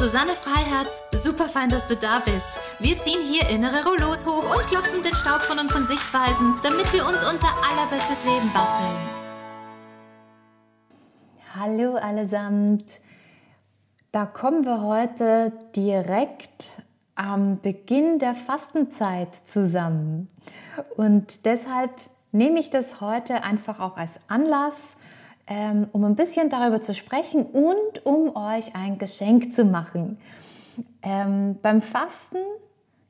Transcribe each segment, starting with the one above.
Susanne Freiherz. Super fein, dass du da bist. Wir ziehen hier innere Rollos hoch und klopfen den Staub von unseren Sichtweisen, damit wir uns unser allerbestes Leben basteln. Hallo allesamt. Da kommen wir heute direkt am Beginn der Fastenzeit zusammen. Und deshalb nehme ich das heute einfach auch als Anlass, ähm, um ein bisschen darüber zu sprechen und um euch ein Geschenk zu machen. Ähm, beim Fasten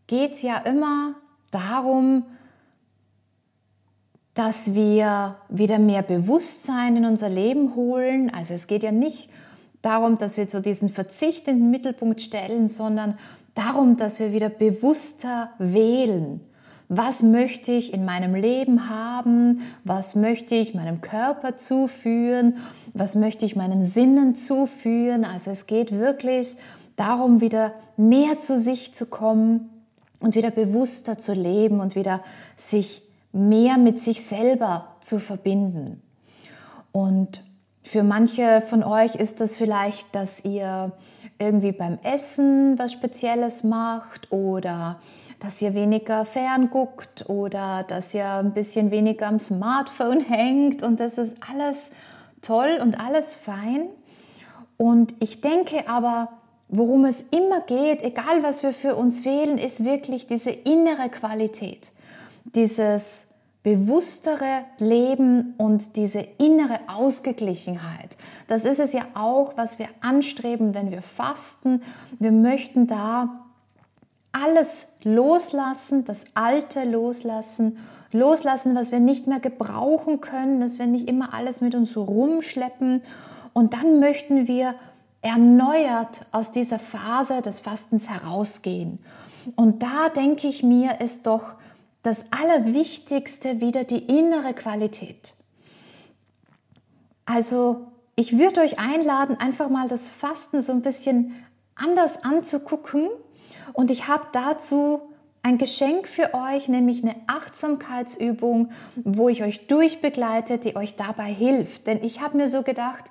geht es ja immer darum, dass wir wieder mehr Bewusstsein in unser Leben holen. Also es geht ja nicht darum, dass wir so diesen Verzicht in den Mittelpunkt stellen, sondern darum, dass wir wieder bewusster wählen was möchte ich in meinem Leben haben, was möchte ich meinem Körper zuführen, was möchte ich meinen Sinnen zuführen. Also es geht wirklich darum, wieder mehr zu sich zu kommen und wieder bewusster zu leben und wieder sich mehr mit sich selber zu verbinden. Und für manche von euch ist das vielleicht, dass ihr irgendwie beim Essen was Spezielles macht oder dass ihr weniger fernguckt oder dass ihr ein bisschen weniger am Smartphone hängt und das ist alles toll und alles fein. Und ich denke aber, worum es immer geht, egal was wir für uns wählen, ist wirklich diese innere Qualität, dieses bewusstere Leben und diese innere Ausgeglichenheit. Das ist es ja auch, was wir anstreben, wenn wir fasten. Wir möchten da alles loslassen, das Alte loslassen, loslassen, was wir nicht mehr gebrauchen können, dass wir nicht immer alles mit uns rumschleppen. Und dann möchten wir erneuert aus dieser Phase des Fastens herausgehen. Und da denke ich mir, ist doch das Allerwichtigste wieder die innere Qualität. Also ich würde euch einladen, einfach mal das Fasten so ein bisschen anders anzugucken und ich habe dazu ein Geschenk für euch, nämlich eine Achtsamkeitsübung, wo ich euch durchbegleite, die euch dabei hilft. Denn ich habe mir so gedacht,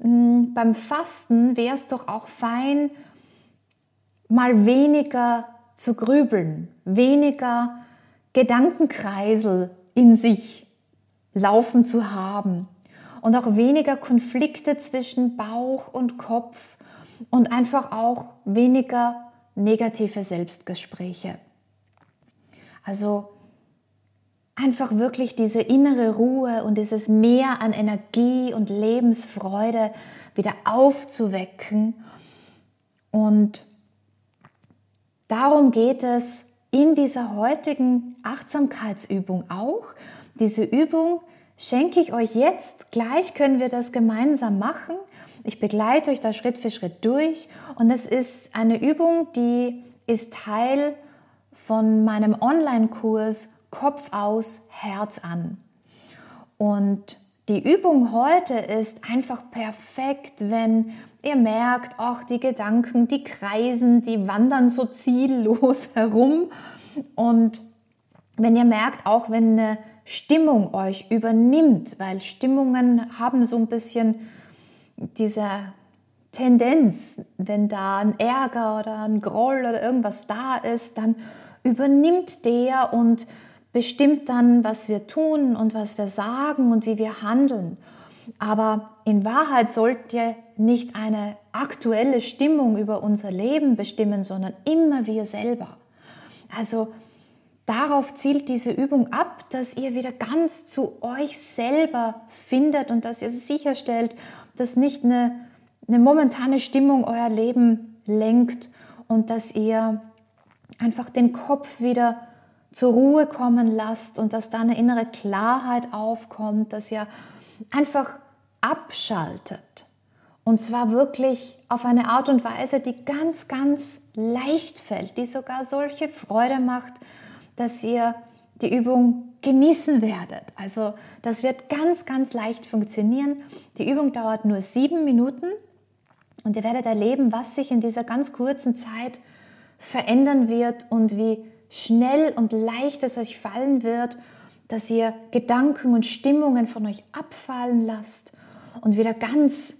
hm, beim Fasten wäre es doch auch fein, mal weniger zu grübeln, weniger Gedankenkreisel in sich laufen zu haben und auch weniger Konflikte zwischen Bauch und Kopf und einfach auch weniger negative Selbstgespräche. Also einfach wirklich diese innere Ruhe und dieses Mehr an Energie und Lebensfreude wieder aufzuwecken. Und darum geht es in dieser heutigen Achtsamkeitsübung auch. Diese Übung schenke ich euch jetzt. Gleich können wir das gemeinsam machen. Ich begleite euch da Schritt für Schritt durch und es ist eine Übung, die ist Teil von meinem Online-Kurs Kopf aus, Herz an. Und die Übung heute ist einfach perfekt, wenn ihr merkt, ach, die Gedanken, die kreisen, die wandern so ziellos herum. Und wenn ihr merkt, auch wenn eine Stimmung euch übernimmt, weil Stimmungen haben so ein bisschen dieser Tendenz, wenn da ein Ärger oder ein Groll oder irgendwas da ist, dann übernimmt der und bestimmt dann, was wir tun und was wir sagen und wie wir handeln. Aber in Wahrheit sollte nicht eine aktuelle Stimmung über unser Leben bestimmen, sondern immer wir selber. Also darauf zielt diese Übung ab, dass ihr wieder ganz zu euch selber findet und dass ihr sicherstellt, dass nicht eine, eine momentane Stimmung euer Leben lenkt und dass ihr einfach den Kopf wieder zur Ruhe kommen lasst und dass da eine innere Klarheit aufkommt, dass ihr einfach abschaltet. Und zwar wirklich auf eine Art und Weise, die ganz, ganz leicht fällt, die sogar solche Freude macht, dass ihr die Übung genießen werdet. Also das wird ganz, ganz leicht funktionieren. Die Übung dauert nur sieben Minuten und ihr werdet erleben, was sich in dieser ganz kurzen Zeit verändern wird und wie schnell und leicht es euch fallen wird, dass ihr Gedanken und Stimmungen von euch abfallen lasst und wieder ganz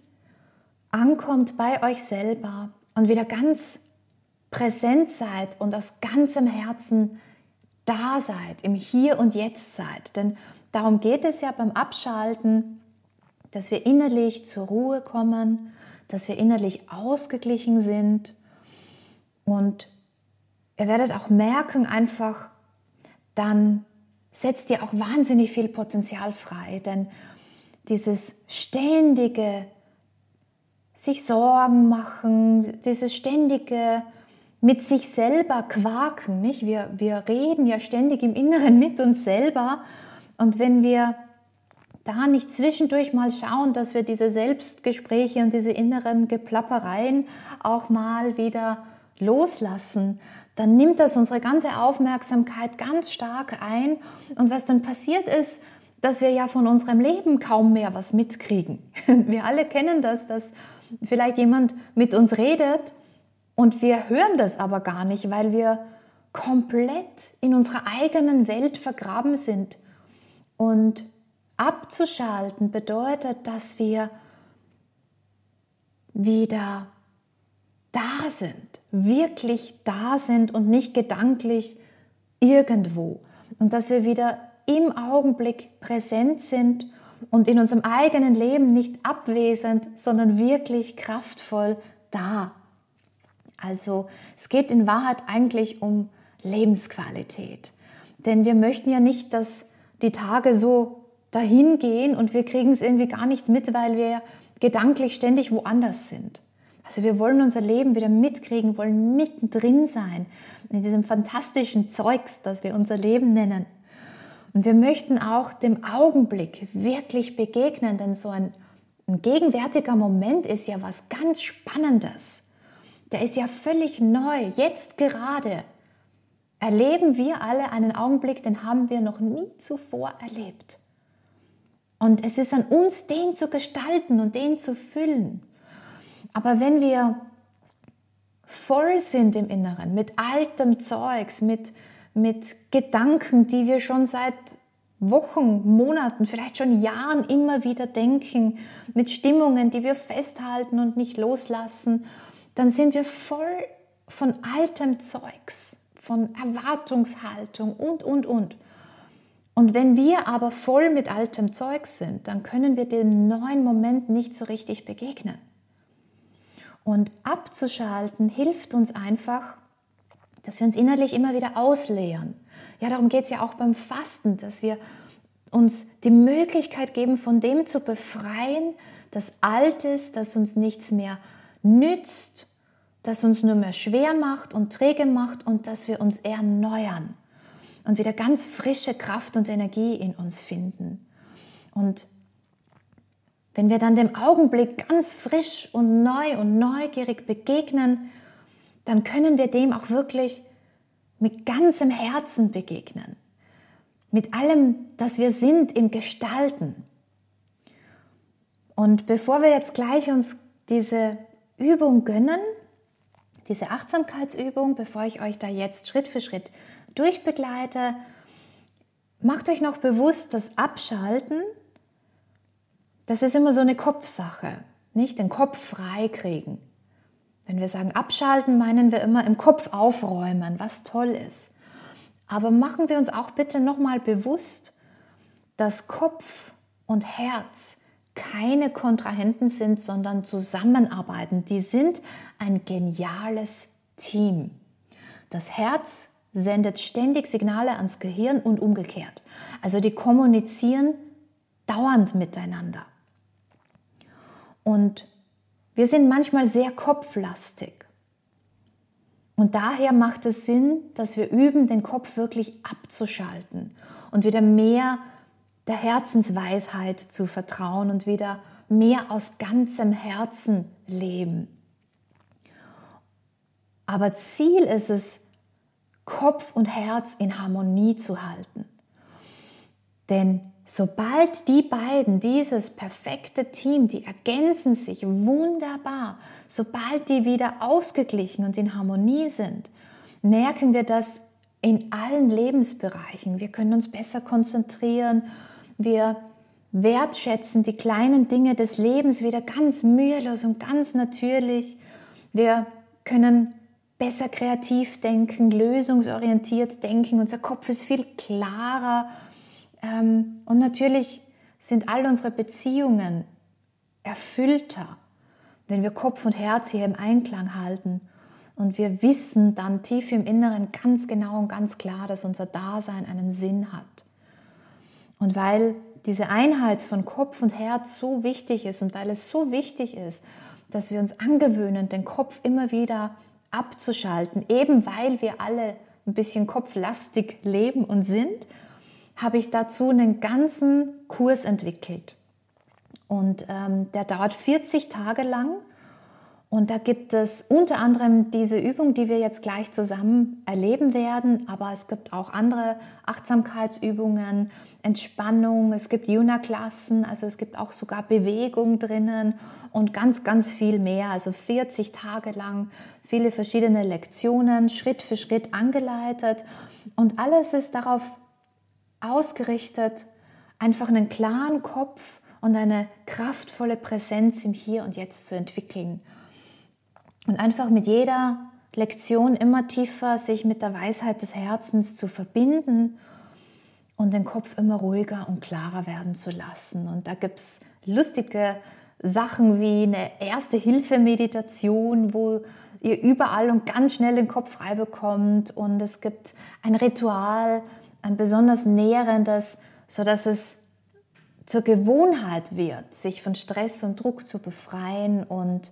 ankommt bei euch selber und wieder ganz präsent seid und aus ganzem Herzen da seid, im Hier und Jetzt seid. Denn darum geht es ja beim Abschalten, dass wir innerlich zur Ruhe kommen, dass wir innerlich ausgeglichen sind. Und ihr werdet auch merken, einfach, dann setzt ihr auch wahnsinnig viel Potenzial frei. Denn dieses ständige sich Sorgen machen, dieses ständige mit sich selber quaken. Nicht? Wir, wir reden ja ständig im Inneren mit uns selber. Und wenn wir da nicht zwischendurch mal schauen, dass wir diese Selbstgespräche und diese inneren Geplappereien auch mal wieder loslassen, dann nimmt das unsere ganze Aufmerksamkeit ganz stark ein. Und was dann passiert ist, dass wir ja von unserem Leben kaum mehr was mitkriegen. Wir alle kennen das, dass vielleicht jemand mit uns redet und wir hören das aber gar nicht, weil wir komplett in unserer eigenen Welt vergraben sind. Und abzuschalten bedeutet, dass wir wieder da sind, wirklich da sind und nicht gedanklich irgendwo. Und dass wir wieder im Augenblick präsent sind und in unserem eigenen Leben nicht abwesend, sondern wirklich kraftvoll da also es geht in Wahrheit eigentlich um Lebensqualität. Denn wir möchten ja nicht, dass die Tage so dahin gehen und wir kriegen es irgendwie gar nicht mit, weil wir gedanklich ständig woanders sind. Also wir wollen unser Leben wieder mitkriegen, wollen mittendrin sein in diesem fantastischen Zeugs, das wir unser Leben nennen. Und wir möchten auch dem Augenblick wirklich begegnen, denn so ein, ein gegenwärtiger Moment ist ja was ganz Spannendes der ist ja völlig neu, jetzt gerade. Erleben wir alle einen Augenblick, den haben wir noch nie zuvor erlebt. Und es ist an uns, den zu gestalten und den zu füllen. Aber wenn wir voll sind im Inneren, mit altem Zeugs, mit, mit Gedanken, die wir schon seit Wochen, Monaten, vielleicht schon Jahren immer wieder denken, mit Stimmungen, die wir festhalten und nicht loslassen dann sind wir voll von altem Zeugs, von Erwartungshaltung und, und, und. Und wenn wir aber voll mit altem Zeug sind, dann können wir dem neuen Moment nicht so richtig begegnen. Und abzuschalten hilft uns einfach, dass wir uns innerlich immer wieder ausleeren. Ja, darum geht es ja auch beim Fasten, dass wir uns die Möglichkeit geben, von dem zu befreien, das Altes, das uns nichts mehr nützt, das uns nur mehr schwer macht und träge macht und dass wir uns erneuern und wieder ganz frische Kraft und Energie in uns finden. Und wenn wir dann dem Augenblick ganz frisch und neu und neugierig begegnen, dann können wir dem auch wirklich mit ganzem Herzen begegnen. Mit allem, das wir sind im Gestalten. Und bevor wir jetzt gleich uns diese Übung gönnen, diese Achtsamkeitsübung, bevor ich euch da jetzt Schritt für Schritt durchbegleite, macht euch noch bewusst, dass Abschalten, das ist immer so eine Kopfsache, nicht den Kopf frei kriegen. Wenn wir sagen abschalten, meinen wir immer im Kopf aufräumen, was toll ist. Aber machen wir uns auch bitte nochmal bewusst, dass Kopf und Herz keine Kontrahenten sind, sondern zusammenarbeiten. Die sind ein geniales Team. Das Herz sendet ständig Signale ans Gehirn und umgekehrt. Also die kommunizieren dauernd miteinander. Und wir sind manchmal sehr kopflastig. Und daher macht es Sinn, dass wir üben, den Kopf wirklich abzuschalten und wieder mehr der Herzensweisheit zu vertrauen und wieder mehr aus ganzem Herzen leben. Aber Ziel ist es, Kopf und Herz in Harmonie zu halten. Denn sobald die beiden, dieses perfekte Team, die ergänzen sich wunderbar, sobald die wieder ausgeglichen und in Harmonie sind, merken wir das in allen Lebensbereichen. Wir können uns besser konzentrieren, wir wertschätzen die kleinen Dinge des Lebens wieder ganz mühelos und ganz natürlich. Wir können besser kreativ denken, lösungsorientiert denken. Unser Kopf ist viel klarer. Ähm, und natürlich sind all unsere Beziehungen erfüllter, wenn wir Kopf und Herz hier im Einklang halten. Und wir wissen dann tief im Inneren ganz genau und ganz klar, dass unser Dasein einen Sinn hat. Und weil diese Einheit von Kopf und Herz so wichtig ist und weil es so wichtig ist, dass wir uns angewöhnen, den Kopf immer wieder abzuschalten, eben weil wir alle ein bisschen kopflastig leben und sind, habe ich dazu einen ganzen Kurs entwickelt. Und ähm, der dauert 40 Tage lang und da gibt es unter anderem diese Übung, die wir jetzt gleich zusammen erleben werden, aber es gibt auch andere Achtsamkeitsübungen, Entspannung, es gibt Juna-Klassen, also es gibt auch sogar Bewegung drinnen und ganz, ganz viel mehr. Also 40 Tage lang viele verschiedene Lektionen, Schritt für Schritt angeleitet und alles ist darauf ausgerichtet, einfach einen klaren Kopf und eine kraftvolle Präsenz im Hier und Jetzt zu entwickeln. Und einfach mit jeder Lektion immer tiefer sich mit der Weisheit des Herzens zu verbinden und den Kopf immer ruhiger und klarer werden zu lassen. Und da gibt es lustige Sachen wie eine erste Hilfe-Meditation, wo ihr überall und ganz schnell den Kopf frei bekommt. Und es gibt ein Ritual, ein besonders nährendes, sodass es zur Gewohnheit wird, sich von Stress und Druck zu befreien und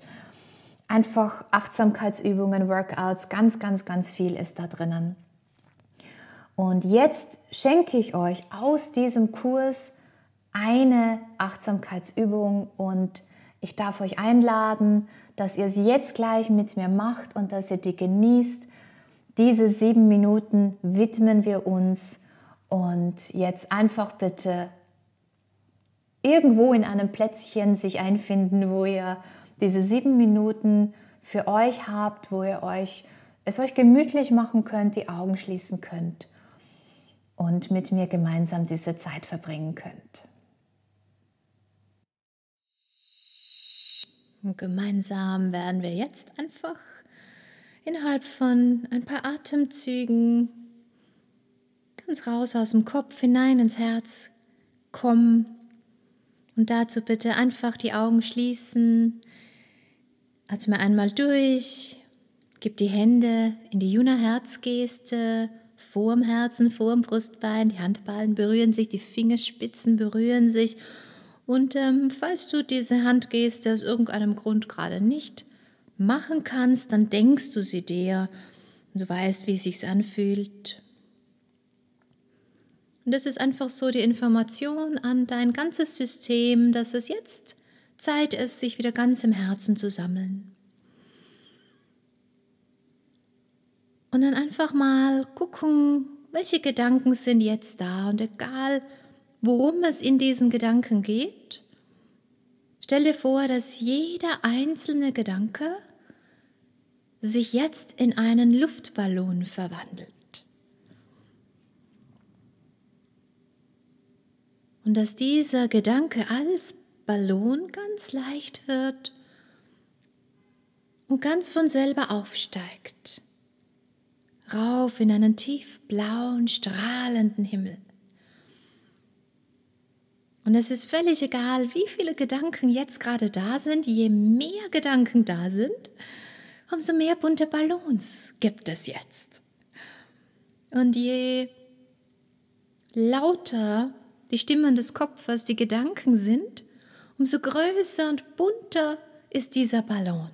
einfach Achtsamkeitsübungen, Workouts, ganz, ganz, ganz viel ist da drinnen. Und jetzt schenke ich euch aus diesem Kurs eine Achtsamkeitsübung und ich darf euch einladen, dass ihr sie jetzt gleich mit mir macht und dass ihr die genießt. Diese sieben Minuten widmen wir uns und jetzt einfach bitte irgendwo in einem Plätzchen sich einfinden, wo ihr diese sieben Minuten für euch habt, wo ihr euch es euch gemütlich machen könnt, die Augen schließen könnt und mit mir gemeinsam diese Zeit verbringen könnt. Und gemeinsam werden wir jetzt einfach innerhalb von ein paar Atemzügen ganz raus aus dem Kopf hinein ins Herz kommen. Und dazu bitte einfach die Augen schließen, Atme einmal durch, gib die Hände in die Juna-Herzgeste, vorm Herzen, vorm Brustbein, die Handballen berühren sich, die Fingerspitzen berühren sich. Und ähm, falls du diese Handgeste aus irgendeinem Grund gerade nicht machen kannst, dann denkst du sie dir und du weißt, wie es sich anfühlt. Und das ist einfach so die Information an dein ganzes System, dass es jetzt Zeit ist, sich wieder ganz im Herzen zu sammeln. Und dann einfach mal gucken, welche Gedanken sind jetzt da und egal, worum es in diesen Gedanken geht, stell dir vor, dass jeder einzelne Gedanke sich jetzt in einen Luftballon verwandelt. Und dass dieser Gedanke als Ballon ganz leicht wird und ganz von selber aufsteigt, rauf in einen tiefblauen, strahlenden Himmel. Und es ist völlig egal, wie viele Gedanken jetzt gerade da sind. Je mehr Gedanken da sind, umso mehr bunte Ballons gibt es jetzt. Und je lauter die Stimmen des Kopfes, die Gedanken sind, umso größer und bunter ist dieser Ballon.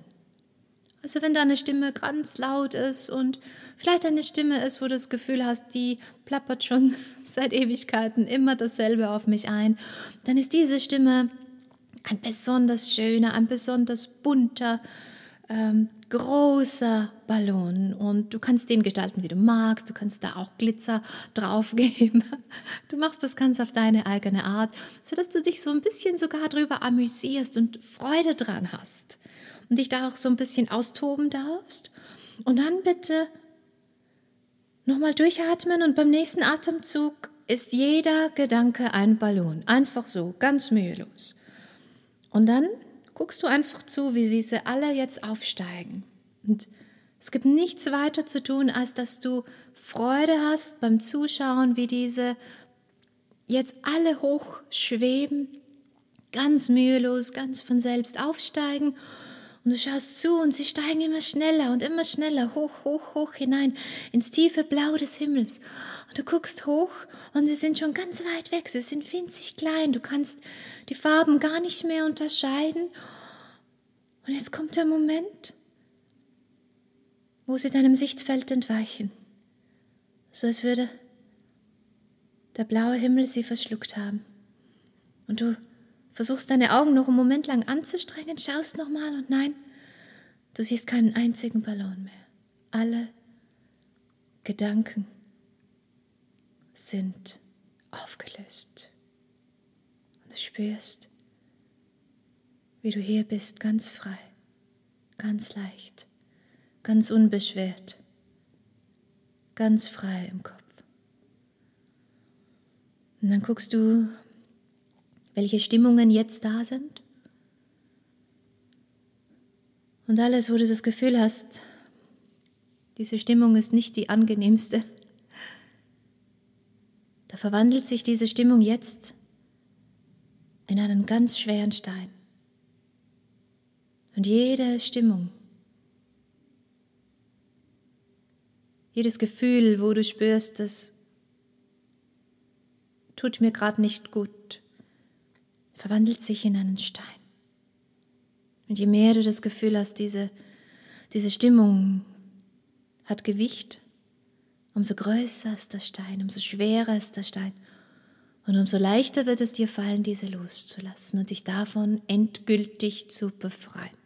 Also wenn deine Stimme ganz laut ist und vielleicht eine Stimme ist, wo du das Gefühl hast, die plappert schon seit Ewigkeiten immer dasselbe auf mich ein, dann ist diese Stimme ein besonders schöner, ein besonders bunter ähm, großer Ballon und du kannst den gestalten, wie du magst. Du kannst da auch Glitzer draufgeben. Du machst das ganz auf deine eigene Art, sodass du dich so ein bisschen sogar darüber amüsierst und Freude dran hast und dich da auch so ein bisschen austoben darfst. Und dann bitte nochmal durchatmen und beim nächsten Atemzug ist jeder Gedanke ein Ballon. Einfach so, ganz mühelos. Und dann guckst du einfach zu, wie diese alle jetzt aufsteigen. Und es gibt nichts weiter zu tun, als dass du Freude hast beim Zuschauen, wie diese jetzt alle hochschweben, ganz mühelos, ganz von selbst aufsteigen und du schaust zu und sie steigen immer schneller und immer schneller hoch, hoch, hoch hinein ins tiefe Blau des Himmels. Und du guckst hoch und sie sind schon ganz weit weg. Sie sind winzig klein. Du kannst die Farben gar nicht mehr unterscheiden. Und jetzt kommt der Moment, wo sie deinem Sichtfeld entweichen. So als würde der blaue Himmel sie verschluckt haben. Und du versuchst deine Augen noch einen Moment lang anzustrengen, schaust nochmal und nein, du siehst keinen einzigen Ballon mehr. Alle Gedanken sind aufgelöst. Und du spürst, wie du hier bist, ganz frei, ganz leicht, ganz unbeschwert, ganz frei im Kopf. Und dann guckst du welche Stimmungen jetzt da sind. Und alles, wo du das Gefühl hast, diese Stimmung ist nicht die angenehmste, da verwandelt sich diese Stimmung jetzt in einen ganz schweren Stein. Und jede Stimmung, jedes Gefühl, wo du spürst, das tut mir gerade nicht gut, verwandelt sich in einen Stein. Und je mehr du das Gefühl hast, diese, diese Stimmung hat Gewicht, umso größer ist der Stein, umso schwerer ist der Stein. Und umso leichter wird es dir fallen, diese loszulassen und dich davon endgültig zu befreien.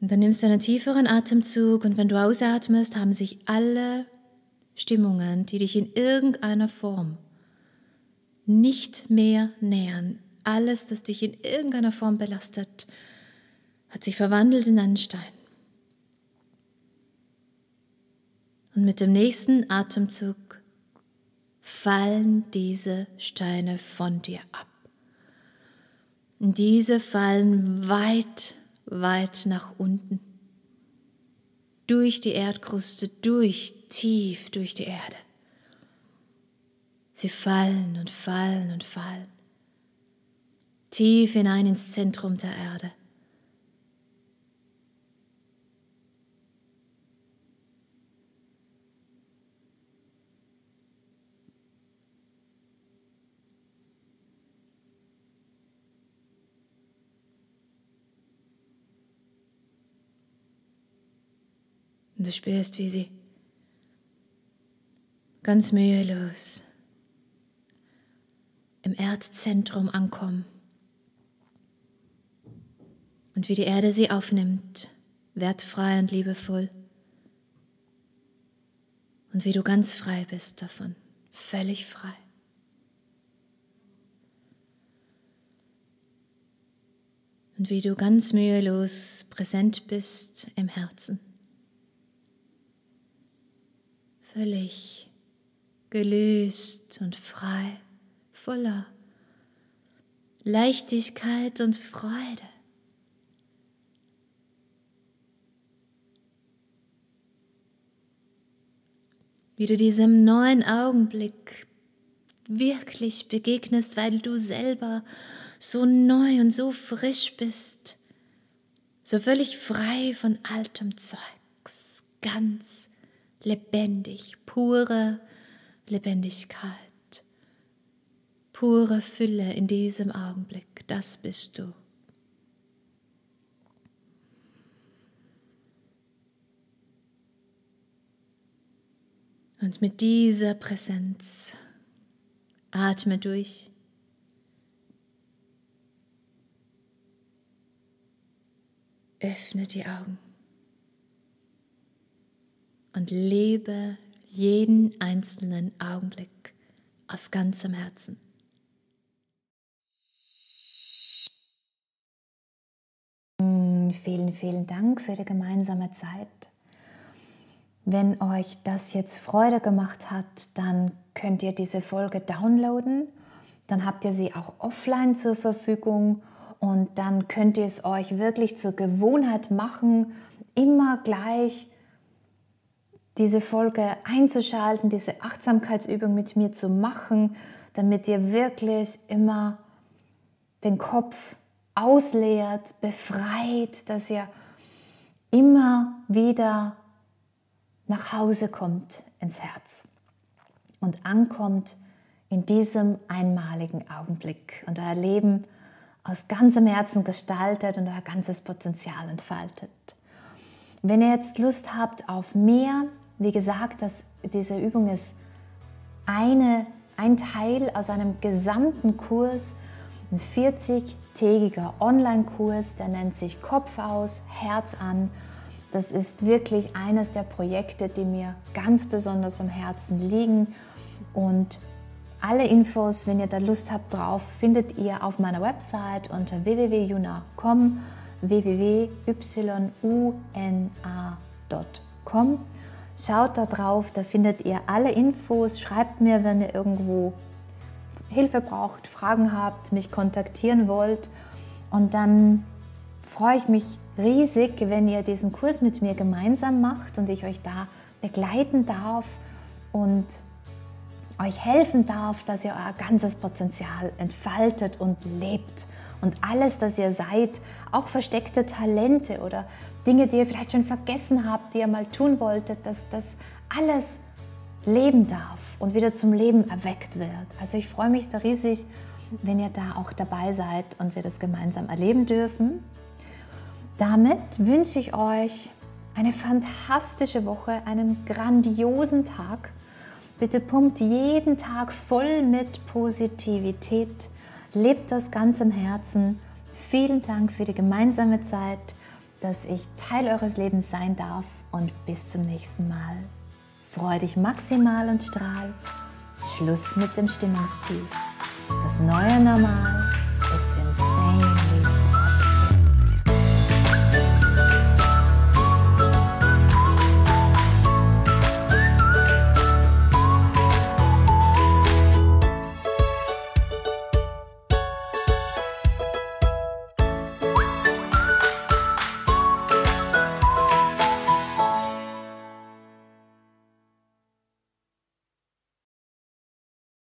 Und dann nimmst du einen tieferen Atemzug und wenn du ausatmest, haben sich alle Stimmungen, die dich in irgendeiner Form nicht mehr nähern. Alles, das dich in irgendeiner Form belastet, hat sich verwandelt in einen Stein. Und mit dem nächsten Atemzug fallen diese Steine von dir ab. Und diese fallen weit, weit nach unten. Durch die Erdkruste, durch, tief durch die Erde. Sie fallen und fallen und fallen. Tief hinein ins Zentrum der Erde. Und du spürst, wie sie ganz mühelos im Erdzentrum ankommen. Und wie die Erde sie aufnimmt, wertfrei und liebevoll. Und wie du ganz frei bist davon, völlig frei. Und wie du ganz mühelos präsent bist im Herzen. Völlig gelöst und frei voller Leichtigkeit und Freude. Wie du diesem neuen Augenblick wirklich begegnest, weil du selber so neu und so frisch bist, so völlig frei von altem Zeugs, ganz lebendig, pure Lebendigkeit pure Fülle in diesem Augenblick. Das bist du. Und mit dieser Präsenz atme durch. öffne die Augen und lebe jeden einzelnen Augenblick aus ganzem Herzen. Vielen, vielen Dank für die gemeinsame Zeit. Wenn euch das jetzt Freude gemacht hat, dann könnt ihr diese Folge downloaden. Dann habt ihr sie auch offline zur Verfügung und dann könnt ihr es euch wirklich zur Gewohnheit machen, immer gleich diese Folge einzuschalten, diese Achtsamkeitsübung mit mir zu machen, damit ihr wirklich immer den Kopf ausleert, befreit, dass ihr immer wieder nach Hause kommt ins Herz und ankommt in diesem einmaligen Augenblick und euer Leben aus ganzem Herzen gestaltet und euer ganzes Potenzial entfaltet. Wenn ihr jetzt Lust habt auf mehr, wie gesagt, dass diese Übung ist eine, ein Teil aus einem gesamten Kurs, ein 40-tägiger Online-Kurs, der nennt sich Kopf aus, Herz an das ist wirklich eines der Projekte, die mir ganz besonders am Herzen liegen. Und alle Infos, wenn ihr da Lust habt drauf, findet ihr auf meiner Website unter www.juna.com www.yuna.com. Schaut da drauf, da findet ihr alle Infos. Schreibt mir, wenn ihr irgendwo Hilfe braucht, Fragen habt, mich kontaktieren wollt. Und dann freue ich mich riesig, wenn ihr diesen Kurs mit mir gemeinsam macht und ich euch da begleiten darf und euch helfen darf, dass ihr euer ganzes Potenzial entfaltet und lebt. Und alles, das ihr seid, auch versteckte Talente oder Dinge, die ihr vielleicht schon vergessen habt, die ihr mal tun wolltet, dass das alles leben darf und wieder zum Leben erweckt wird. Also ich freue mich da riesig, wenn ihr da auch dabei seid und wir das gemeinsam erleben dürfen. Damit wünsche ich euch eine fantastische Woche, einen grandiosen Tag. Bitte pumpt jeden Tag voll mit Positivität. Lebt das ganz im Herzen. Vielen Dank für die gemeinsame Zeit, dass ich Teil eures Lebens sein darf und bis zum nächsten Mal. Freu dich maximal und strahl. Schluss mit dem Stimmungstief. Das neue Normal ist insane.